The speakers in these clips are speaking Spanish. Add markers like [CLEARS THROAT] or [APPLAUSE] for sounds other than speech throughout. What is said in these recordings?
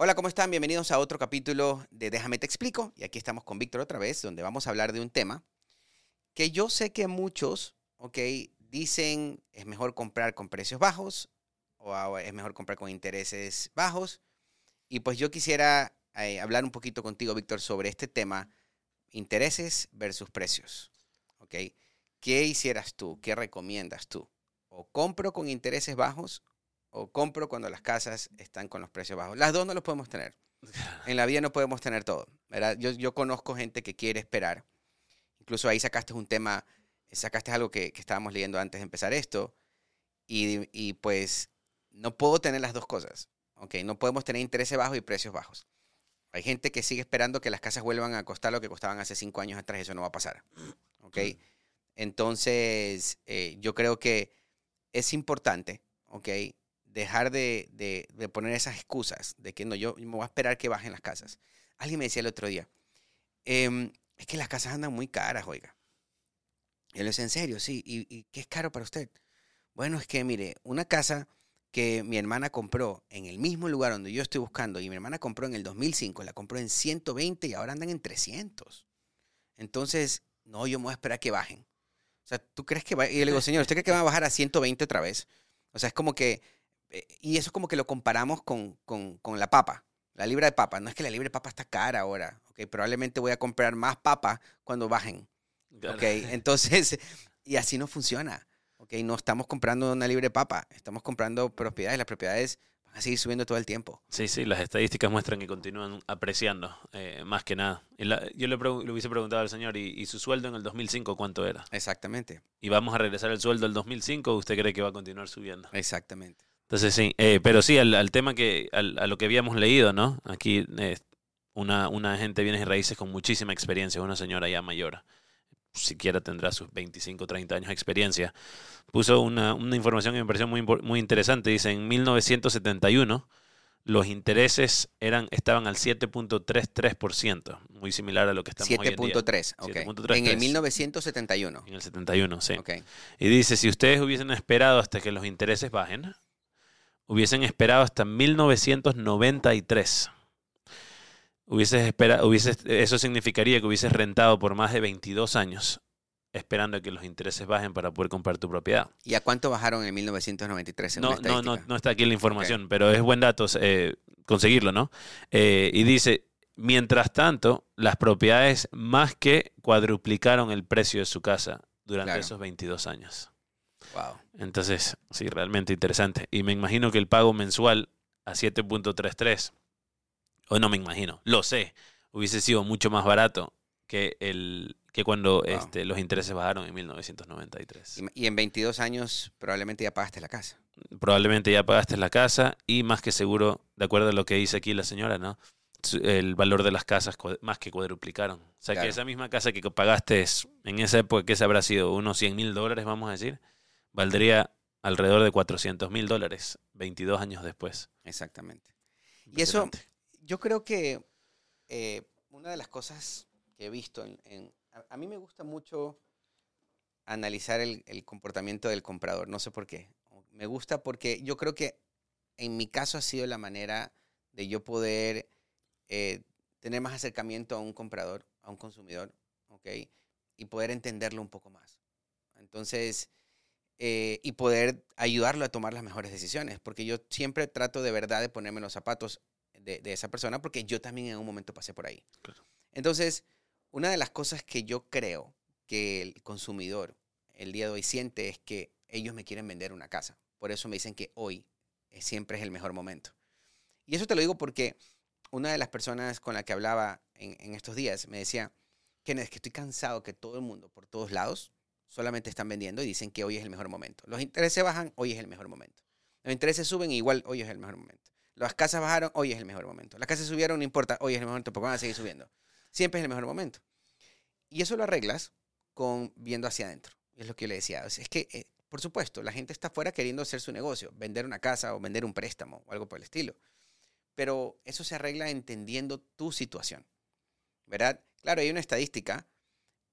Hola, ¿cómo están? Bienvenidos a otro capítulo de Déjame te explico. Y aquí estamos con Víctor otra vez, donde vamos a hablar de un tema que yo sé que muchos, ok, dicen es mejor comprar con precios bajos o es mejor comprar con intereses bajos. Y pues yo quisiera eh, hablar un poquito contigo, Víctor, sobre este tema, intereses versus precios. ¿Ok? ¿Qué hicieras tú? ¿Qué recomiendas tú? ¿O compro con intereses bajos o compro cuando las casas están con los precios bajos? Las dos no los podemos tener. [LAUGHS] En la vida no podemos tener todo. ¿verdad? Yo, yo conozco gente que quiere esperar. Incluso ahí sacaste un tema, sacaste algo que, que estábamos leyendo antes de empezar esto. Y, y, pues no puedo tener las dos cosas. ¿ok? No podemos tener intereses bajos y precios bajos. Hay gente que sigue esperando que las casas vuelvan a costar lo que costaban hace cinco años atrás. Eso no va a pasar. ¿ok? Entonces, eh, yo creo que es importante, ¿ok? Dejar de, de, poner esas excusas de que no, yo, me voy a esperar que bajen las casas. Alguien me decía el otro día, em, es que las casas andan muy caras, oiga. Yo le decía, en serio, sí. ¿Y, ¿Y qué es caro para usted? Bueno, es que, mire, una casa que mi hermana compró en el mismo lugar donde yo estoy buscando y mi hermana compró en el 2005, la compró en 120 y ahora andan en 300. Entonces, no, yo me voy a esperar que bajen. O sea, ¿tú crees que va? Y yo le digo, señor, ¿usted cree que va a bajar a 120 otra vez? O sea, es como que. Eh, y eso es como que lo comparamos con, con, con, la papa, la libra de papa. No es que la libra de papa está cara ahora. ¿ok? Probablemente voy a comprar más papa cuando bajen. ¿ok? [LAUGHS] Entonces, y así no funciona. ¿ok? No estamos comprando una libra de papa, estamos comprando propiedades. Las propiedades a seguir subiendo todo el tiempo. Sí, sí, las estadísticas muestran que continúan apreciando, eh, más que nada. yo le, le, hubiese preguntado al señor, ¿y, su sueldo en el 2005 cuánto era? Exactamente. ¿Y vamos a regresar el sueldo del 2005 o usted cree que va a continuar subiendo? Exactamente. Entonces sí, eh, pero sí, al, tema que, a lo que habíamos leído, ¿no? Aquí eh, una, una gente viene de raíces con muchísima experiencia, una señora ya mayor siquiera tendrá sus 25 o 30 años de experiencia, puso una, información que me pareció muy, muy interesante. Dice, en 1971 los intereses eran, estaban al 7.33%, muy similar a lo que estamos 7.3, ok. En el 1971. En el 71, sí. Okay. Y dice, si ustedes hubiesen esperado hasta que los intereses bajen, hubiesen esperado hasta 1993 hubieses esperado, eso significaría que hubieses rentado por más de 22 años esperando a que los intereses bajen para poder comprar tu propiedad. ¿Y a cuánto bajaron en 1993? no, no, no, no está aquí la información, pero es buen dato eh, conseguirlo, ¿no? Eh, y dice, mientras tanto, las propiedades más que cuadruplicaron el precio de su casa durante esos 22 años. Wow. Entonces, sí, realmente interesante. Y me imagino que el pago mensual a 7.33 o no me imagino, lo sé, hubiese sido mucho más barato que el que cuando este, los intereses bajaron en 1993. Y, en 22 años probablemente ya pagaste la casa. Probablemente ya pagaste la casa y más que seguro, de acuerdo a lo que dice aquí la señora, ¿no? El valor de las casas más que cuadruplicaron. O sea que esa misma casa que pagaste en esa época, que se habrá sido? Unos 100 mil dólares, vamos a decir, valdría alrededor de 400 mil dólares 22 años después. Exactamente. Y eso, yo creo que eh, una de las cosas que he visto, en, a, mí me gusta mucho analizar el, comportamiento del comprador, no sé por qué. Me gusta porque yo creo que en mi caso ha sido la manera de yo poder eh, tener más acercamiento a un comprador, a un consumidor, ¿ok? Y poder entenderlo un poco más. Entonces, eh, y poder ayudarlo a tomar las mejores decisiones, porque yo siempre trato de verdad de ponerme los zapatos de, esa persona porque yo también en un momento pasé por ahí. Entonces, una de las cosas que yo creo que el consumidor el día de hoy siente es que ellos me quieren vender una casa. Por eso me dicen que hoy siempre es el mejor momento. Y eso te lo digo porque una de las personas con la que hablaba en, estos días me decía, es que estoy cansado que todo el mundo, por todos lados, solamente están vendiendo y dicen que hoy es el mejor momento. Los intereses bajan, hoy es el mejor momento. Los intereses suben, igual hoy es el mejor momento. Las casas bajaron, hoy es el mejor momento. Las casas subieron, no importa, hoy es el mejor momento porque van a seguir subiendo. Siempre es el mejor momento. Y eso lo arreglas con viendo hacia adentro. Es lo que yo le decía. Es que, eh, por supuesto, la gente está afuera queriendo hacer su negocio, vender una casa o vender un préstamo o algo por el estilo. Pero eso se arregla entendiendo tu situación. ¿Verdad? Claro, hay una estadística,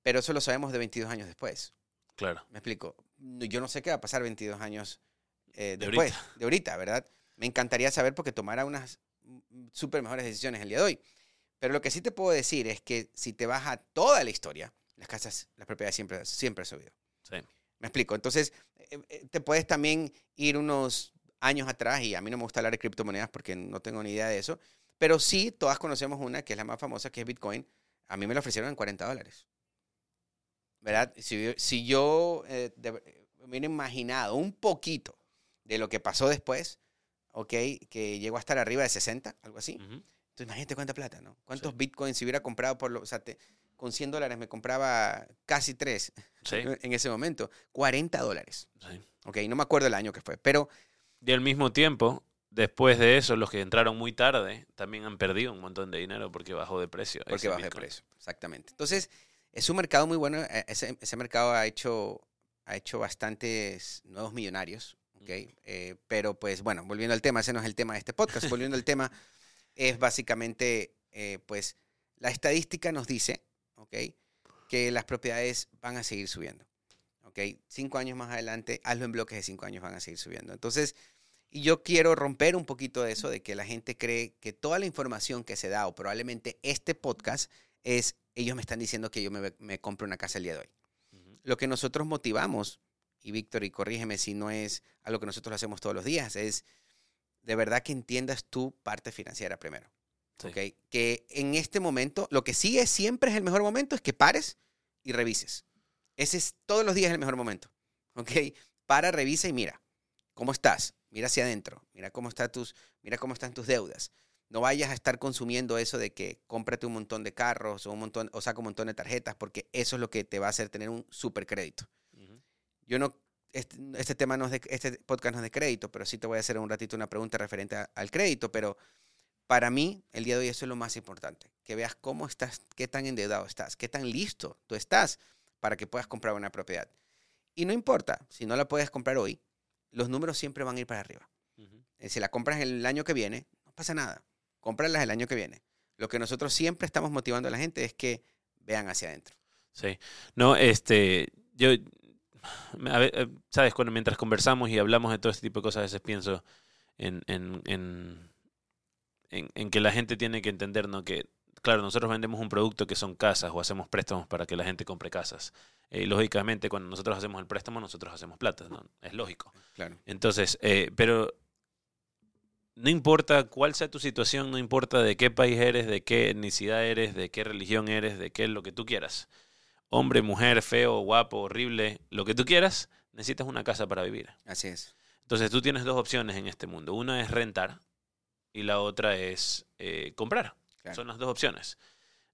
pero eso lo sabemos de 22 años después. Claro. Me explico. Yo no sé qué va a pasar 22 años eh, después, de ahorita, ¿verdad? Me encantaría saber porque tomara unas, súper mejores decisiones el día de hoy. Pero lo que sí te puedo decir es que si te vas a toda la historia, las casas, las propiedades siempre, siempre han subido. Sí. Me explico. Entonces, eh, eh, te puedes también ir unos años atrás, y a mí no me gusta hablar de criptomonedas porque no tengo ni idea de eso, pero sí, todas conocemos una que es la más famosa, que es Bitcoin. A mí me la ofrecieron en 40 dólares. ¿Verdad? Si, si yo eh, de- me hubiera imaginado un poquito de lo que pasó después, ¿ok? Que llegó a estar arriba de 60, algo así. Ujú. Entonces, imagínate cuánta plata, ¿no? ¿Cuántos Sí. bitcoins si hubiera comprado por lo, o sea, te- con 100 dólares me compraba casi tres Sí, [LAUGHS] en ese momento? 40 dólares. sí. Ok, no me acuerdo el año que fue, pero Y al mismo tiempo, después de eso, los que entraron muy tarde también han perdido un montón de dinero porque bajó de precio. porque bajó de precio, exactamente. Entonces, es un mercado muy bueno. eh, Ese, ese mercado ha hecho, ha hecho bastantes nuevos millonarios, ok. Eh, pero pues bueno, volviendo al tema, ese no es el tema de este podcast. Volviendo al tema, [LAUGHS] es básicamente, eh, pues, la estadística nos dice, ok, que las propiedades van a seguir subiendo. ¿ok? Cinco años más adelante, hazlo en bloques de cinco años, van a seguir subiendo. Entonces, y yo quiero romper un poquito de eso, de que la gente cree que toda la información que se da, o probablemente este podcast, es, ellos me están diciendo que yo me, me compro una casa el día de hoy. Lo que nosotros motivamos, y Víctor, y corrígeme si no es algo que nosotros hacemos todos los días, es de verdad que entiendas tu parte financiera primero. Sí. ¿ok? Que en este momento, lo que sí es siempre es el mejor momento es que pares y revises. Ese es todos los días el mejor momento. ¿ok? Para, revisa y mira cómo estás. Mira hacia adentro. Mira cómo, está tus, mira cómo están tus deudas. No vayas a estar consumiendo eso de que cómprate un montón de carros o, un montón, o saca un montón de tarjetas porque eso es lo que te va a hacer tener un super crédito. Yo no, este, este tema no es de, este podcast no es de crédito, pero sí te voy a hacer un ratito una pregunta referente a- al crédito, pero para mí, el día de hoy eso es lo más importante, que veas cómo estás, qué tan endeudado estás, qué tan listo tú estás para que puedas comprar una propiedad. Y no importa, si no la puedes comprar hoy, los números siempre van a ir para arriba. Eh, Si la compras el año que viene, no pasa nada. Cómpralas el año que viene. Lo que nosotros siempre estamos motivando a la gente es que vean hacia adentro. Sí. No, este, yo, a eh, sabes, cuando mientras conversamos y hablamos de todo este tipo de cosas, a veces pienso en, en, en, en, en que la gente tiene que entender, ¿no? Que, claro, nosotros vendemos un producto que son casas o hacemos préstamos para que la gente compre casas. Eh, y lógicamente, cuando nosotros hacemos el préstamo, nosotros hacemos plata, ¿no? Es lógico. Claro. Entonces, eh, pero no importa cuál sea tu situación, no importa de qué país eres, de qué etnicidad eres, de qué religión eres, de qué lo que tú quieras. Hombre, mujer, feo, guapo, horrible, lo que tú quieras, necesitas una casa para vivir. Así es. Entonces tú tienes dos opciones en este mundo. Una es rentar y la otra es eh, comprar. Claro. Son las dos opciones.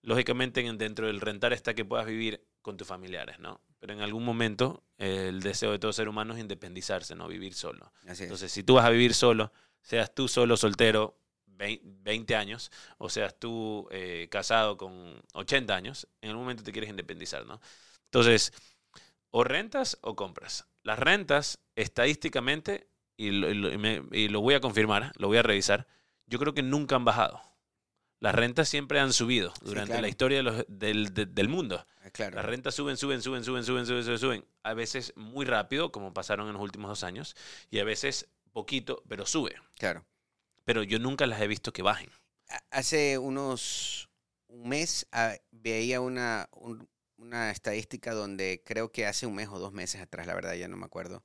Lógicamente en- dentro del rentar está que puedas vivir con tus familiares, ¿no? Pero en algún momento eh, el deseo de todo ser humano es independizarse, ¿no? Vivir solo. Así es. Entonces, si tú vas a vivir solo, seas tú solo soltero, vein- 20 años, o seas tú eh, casado con 80 años, en algún momento te quieres independizar, ¿no? Entonces, o rentas o compras. Las rentas, estadísticamente, y lo, y lo- y me- y lo voy a confirmar, lo voy a revisar, yo creo que nunca han bajado. Las rentas siempre han subido durante claro. la historia de los- del, de- del mundo. Ah, claro. Las rentas suben, suben, suben, suben, suben, suben, suben, suben. A veces muy rápido, como pasaron en los últimos dos años, y a veces poquito, pero sube. Claro. Pero yo nunca las he visto que bajen. Hace unos un mes ah, veía una, un- una estadística donde creo que hace un mes o dos meses atrás, la verdad ya no me acuerdo,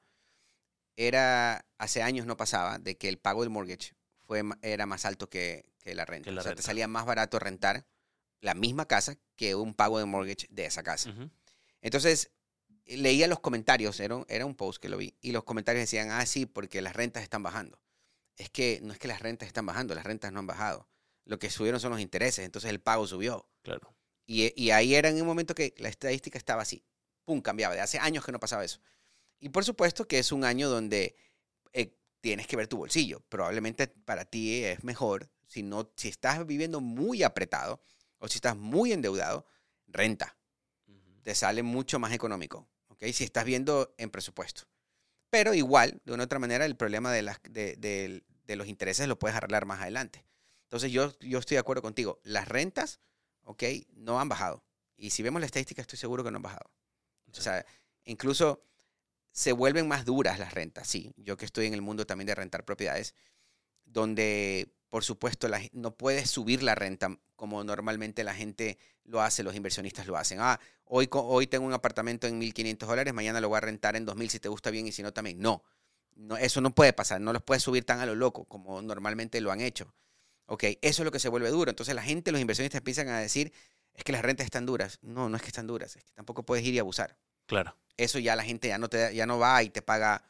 era, hace años no pasaba, de que el pago del mortgage fue, era más alto que, que la renta. Que la o sea, te salía más barato rentar la misma casa que un pago de mortgage de esa casa. Entonces, leía los comentarios, era, un- era un post que lo vi, y los comentarios decían, ah, sí, porque las rentas están bajando. Es que no es que las rentas están bajando, las rentas no han bajado. Lo que subieron son los intereses, entonces el pago subió. Claro. Y, y ahí era en un momento que la estadística estaba así, pum, cambiaba. De hace años que no pasaba eso. Y por supuesto que es un año donde eh, tienes que ver tu bolsillo. Probablemente para ti es mejor, si, no, si estás viviendo muy apretado o si estás muy endeudado, renta te sale mucho más económico, ¿ok? Si estás viendo en presupuesto. Pero igual, de una otra manera, el problema de, las, de, de- de los intereses lo puedes arreglar más adelante. Entonces, yo, yo estoy de acuerdo contigo. Las rentas, ¿ok? No han bajado. Y si vemos la estadística, estoy seguro que no han bajado. O sea, incluso se vuelven más duras las rentas, sí. Yo que estoy en el mundo también de rentar propiedades, donde, por supuesto, la, no puedes subir la renta como normalmente la gente lo hace, los inversionistas lo hacen. Ah, hoy, hoy tengo un apartamento en 1.500 dólares, mañana lo voy a rentar en 2.000 si te gusta bien y si no también. No, no, eso no puede pasar, no los puedes subir tan a lo loco como normalmente lo han hecho. Ok, eso es lo que se vuelve duro. Entonces la gente, los inversionistas empiezan a decir, es que las rentas están duras. No, no es que están duras, es que tampoco puedes ir y abusar. Claro. Eso ya la gente ya no, te, ya no va y te paga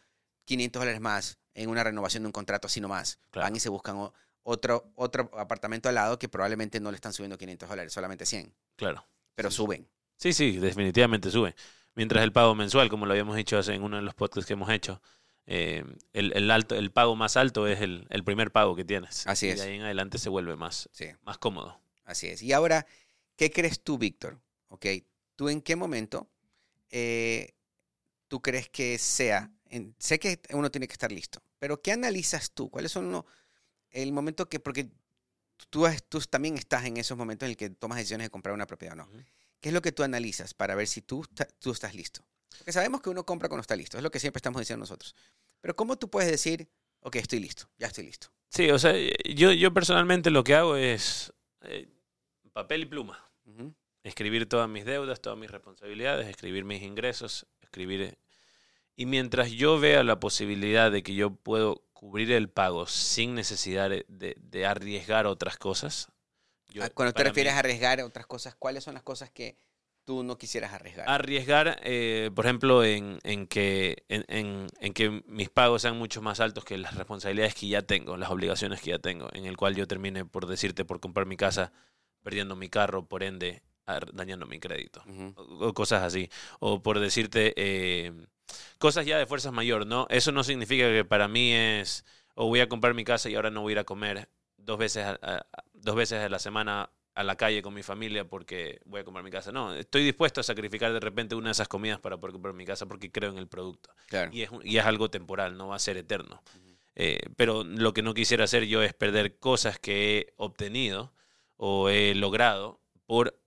500 dólares más en una renovación de un contrato así nomás. Van y se buscan otro, otro apartamento al lado que probablemente no le están subiendo 500 dólares, solamente 100. Claro. Pero suben. Sí, sí, definitivamente suben. Mientras el pago mensual, como lo habíamos dicho en uno de los podcasts que hemos hecho, eh, el, alto, el pago más alto es el, primer pago que tienes. Así es. Y de ahí en adelante se vuelve más, más cómodo. Así es. Y ahora, ¿qué crees tú, Víctor? Ok, ¿tú en qué momento eh, tú crees que sea? sé que uno tiene que estar listo, pero ¿qué analizas tú? ¿Cuáles son los el momento que, porque tú, tú también estás en esos momentos en el que tomas decisiones de comprar una propiedad o no. ¿Qué es lo que tú analizas para ver si tú, tú estás listo? Porque sabemos que uno compra cuando está listo, es lo que siempre estamos diciendo nosotros. Pero ¿cómo tú puedes decir, ok, estoy listo, ya estoy listo? Sí, o sea, yo, yo personalmente lo que hago es eh, papel y pluma. Escribir todas mis deudas, todas mis responsabilidades, escribir mis ingresos, escribir... Y mientras yo vea la posibilidad de que yo puedo cubrir el pago sin necesidad de, arriesgar otras cosas. Ah, cuando te refieres a arriesgar otras cosas, ¿cuáles son las cosas que tú no quisieras arriesgar? Arriesgar, eh, por ejemplo, en, que, en, que mis pagos sean mucho más altos que las responsabilidades que ya tengo, las obligaciones que ya tengo, en el cual yo termine, por decirte, por comprar mi casa, perdiendo mi carro, por ende, dañando mi crédito, o, cosas así. O por decirte, eh, cosas ya de fuerzas mayor, ¿no? Eso no significa que para mí es, o voy a comprar mi casa y ahora no voy a ir a comer dos veces a, dos veces a la semana a la calle con mi familia porque voy a comprar mi casa. No, estoy dispuesto a sacrificar de repente una de esas comidas para poder comprar mi casa porque creo en el producto. Y, es, y es algo temporal, no va a ser eterno. Eh, pero lo que no quisiera hacer yo es perder cosas que he obtenido o he logrado por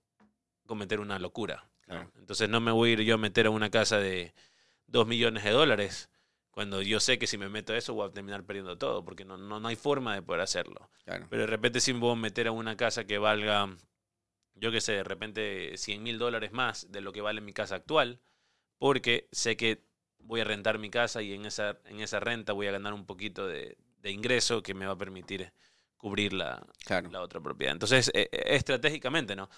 cometer una locura. Entonces no me voy a ir yo a meter a una casa de dos millones de dólares, cuando yo sé que si me meto a eso voy a terminar perdiendo todo, porque no, no, hay forma de poder hacerlo. Pero de repente si me voy a meter a una casa que valga, yo qué sé, de repente 100 mil dólares más de lo que vale mi casa actual, porque sé que voy a rentar mi casa y en esa, en esa renta voy a ganar un poquito de, ingreso que me va a permitir cubrir la, la otra propiedad. Entonces, e, e, estratégicamente, ¿no?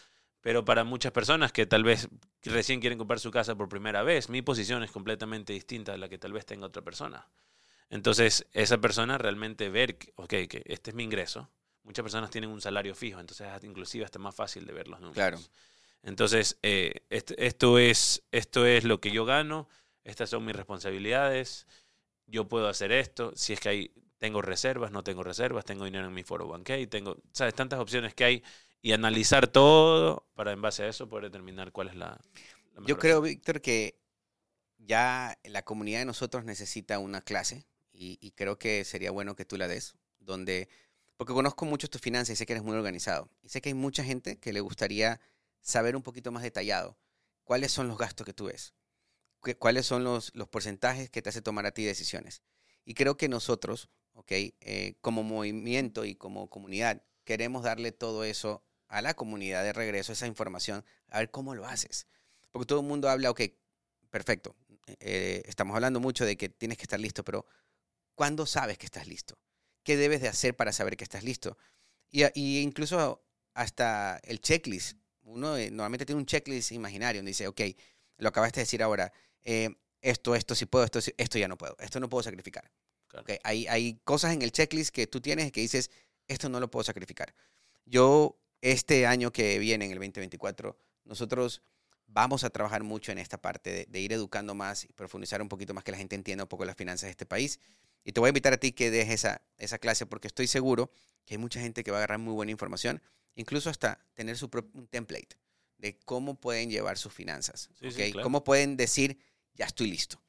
Pero para muchas personas que tal vez recién quieren comprar su casa por primera vez, mi posición es completamente distinta a la que tal vez tenga otra persona. Entonces, esa persona realmente ver, ok, que este es mi ingreso. Muchas personas tienen un salario fijo, entonces inclusive hasta más fácil de ver los números. Claro. Entonces, eh, esto, es, esto es lo que yo gano, estas son mis responsabilidades, yo puedo hacer esto, si es que hay, tengo reservas, no tengo reservas, tengo dinero en mi foro banquet, tengo, sabes, tantas opciones que hay y analizar todo para en base a eso poder determinar cuál es la... Yo creo, Víctor, que ya la comunidad de nosotros necesita una clase y, creo que sería bueno que tú la des, donde, porque conozco mucho tus finanzas y sé que eres muy organizado y sé que hay mucha gente que le gustaría saber un poquito más detallado cuáles son los gastos que tú ves, cuáles son los, los porcentajes que te hace tomar a ti decisiones. Y creo que nosotros, ¿ok? Eh, como movimiento y como comunidad, queremos darle todo eso a la comunidad de regreso esa información, a ver cómo lo haces. Porque todo el mundo habla, ok, perfecto, eh, estamos hablando mucho de que tienes que estar listo, pero ¿cuándo sabes que estás listo? ¿Qué debes de hacer para saber que estás listo? Y, incluso hasta el checklist. Uno eh, normalmente tiene un checklist imaginario donde dice, ok, lo acabaste de decir ahora, eh, esto, esto sí puedo, esto, esto ya no puedo, esto no puedo sacrificar. Okay, hay, hay cosas en el checklist que tú tienes que dices, esto no lo puedo sacrificar. Yo este año que viene, en el 2024, nosotros vamos a trabajar mucho en esta parte de, ir educando más y profundizar un poquito más que la gente entienda un poco las finanzas de este país. Y te voy a invitar a ti que dejes esa, esa clase porque estoy seguro que hay mucha gente que va a agarrar muy buena información, incluso hasta tener su propio template de cómo pueden llevar sus finanzas, Cómo pueden decir, ya estoy listo.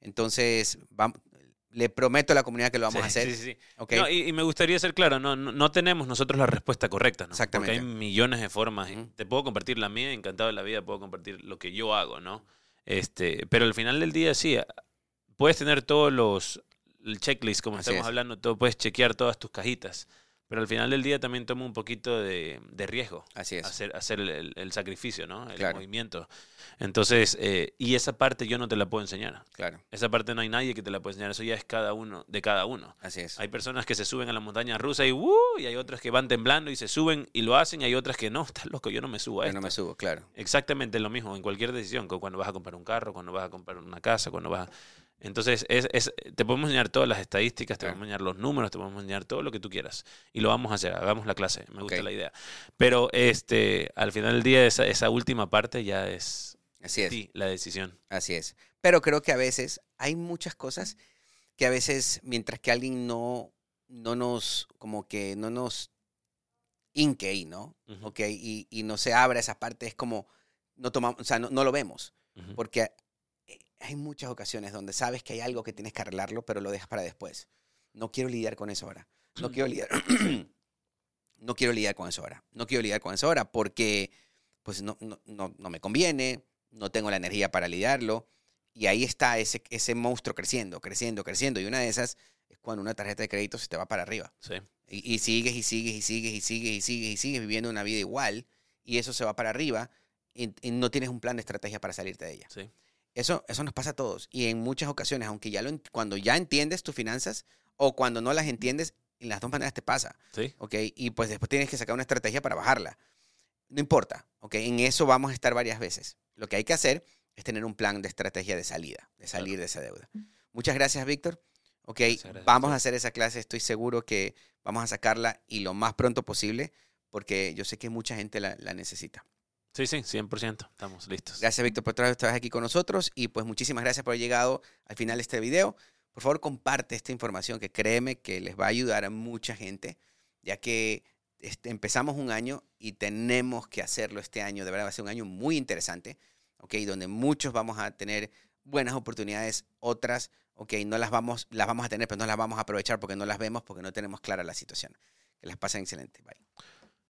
Entonces, vamos, le prometo a la comunidad que lo vamos a hacer. Sí, sí. y, me gustaría ser claro, no, no, tenemos nosotros la respuesta correcta, ¿no? Exactamente. Porque hay millones de formas. Te puedo compartir la mía, encantado de la vida, puedo compartir lo que yo hago, ¿no? Este, pero al final del día, sí, puedes tener todos los, el checklist, como estamos hablando, todo, puedes chequear todas tus cajitas, pero al final del día también toma un poquito de, de riesgo. Así es. Hacer, hacer el, el sacrificio, ¿no? El Claro. movimiento. Entonces, eh, y esa parte yo no te la puedo enseñar. Claro, Esa parte no hay nadie que te la pueda enseñar. Eso ya es cada uno, de cada uno. así es. Hay personas que se suben a la montaña rusa y ¡uh! y hay otras que van temblando y se suben y lo hacen, y hay otras que no, [LAUGHS] estás loco, yo no me subo a Yo esto. no me subo, claro. Exactamente lo mismo en cualquier decisión, cu- cuando vas a comprar un carro, cuando vas a comprar una casa, cuando vas a... Entonces, es, es- te podemos enseñar todas las estadísticas, te podemos enseñar los números, te podemos enseñar todo lo que tú quieras. Y lo vamos a hacer, hagamos la clase, me gusta la idea. Pero este, al final del día, esa, esa última parte ya es, Así es. la decisión. Así es. Pero creo que a veces hay muchas cosas que a veces, mientras que alguien no, no nos, como que no nos inque ahí, ¿no? Ujú, Ok, y, y no se abra esa parte, es como, no tomamos, o sea, no, no lo vemos. Porque hay muchas ocasiones donde sabes que hay algo que tienes que arreglarlo, pero lo dejas para después. No quiero lidiar con eso ahora. No quiero lidiar. [CLEARS THROAT] no quiero lidiar con eso ahora. No quiero lidiar con eso ahora porque pues no, no, no, no me conviene, no tengo la energía para lidiarlo. Y ahí está ese, ese monstruo creciendo, creciendo, creciendo. Y una de esas es cuando una tarjeta de crédito se te va para arriba. Sí, Y, y sigues y sigues y sigues y sigues y sigues y sigues viviendo una vida igual. Y eso se va para arriba y, y no tienes un plan de estrategia para salirte de ella. sí. Eso, eso nos pasa a todos. Y en muchas ocasiones, aunque ya lo, cuando ya entiendes tus finanzas o cuando no las entiendes, en las dos maneras te pasa. Sí, ¿ok? Y pues después tienes que sacar una estrategia para bajarla. No importa, ¿ok? En eso vamos a estar varias veces. Lo que hay que hacer es tener un plan de estrategia de salida, de salir de esa deuda. Muchas gracias, Víctor. ¿ok? Gracias, vamos a hacer esa clase, estoy seguro que vamos a sacarla y lo más pronto posible, porque yo sé que mucha gente la, la necesita. Sí, sí, 100%. Estamos listos. Gracias, Víctor, por estar aquí con nosotros y pues muchísimas gracias por haber llegado al final de este video. Por favor, comparte esta información que créeme que les va a ayudar a mucha gente, ya que este, empezamos un año y tenemos que hacerlo este año. De verdad va a ser un año muy interesante, ¿ok? Donde muchos vamos a tener buenas oportunidades, otras, ¿ok? No las vamos, las vamos a tener, pero no las vamos a aprovechar porque no las vemos, porque no tenemos clara la situación. Que las pasen excelente. Bye.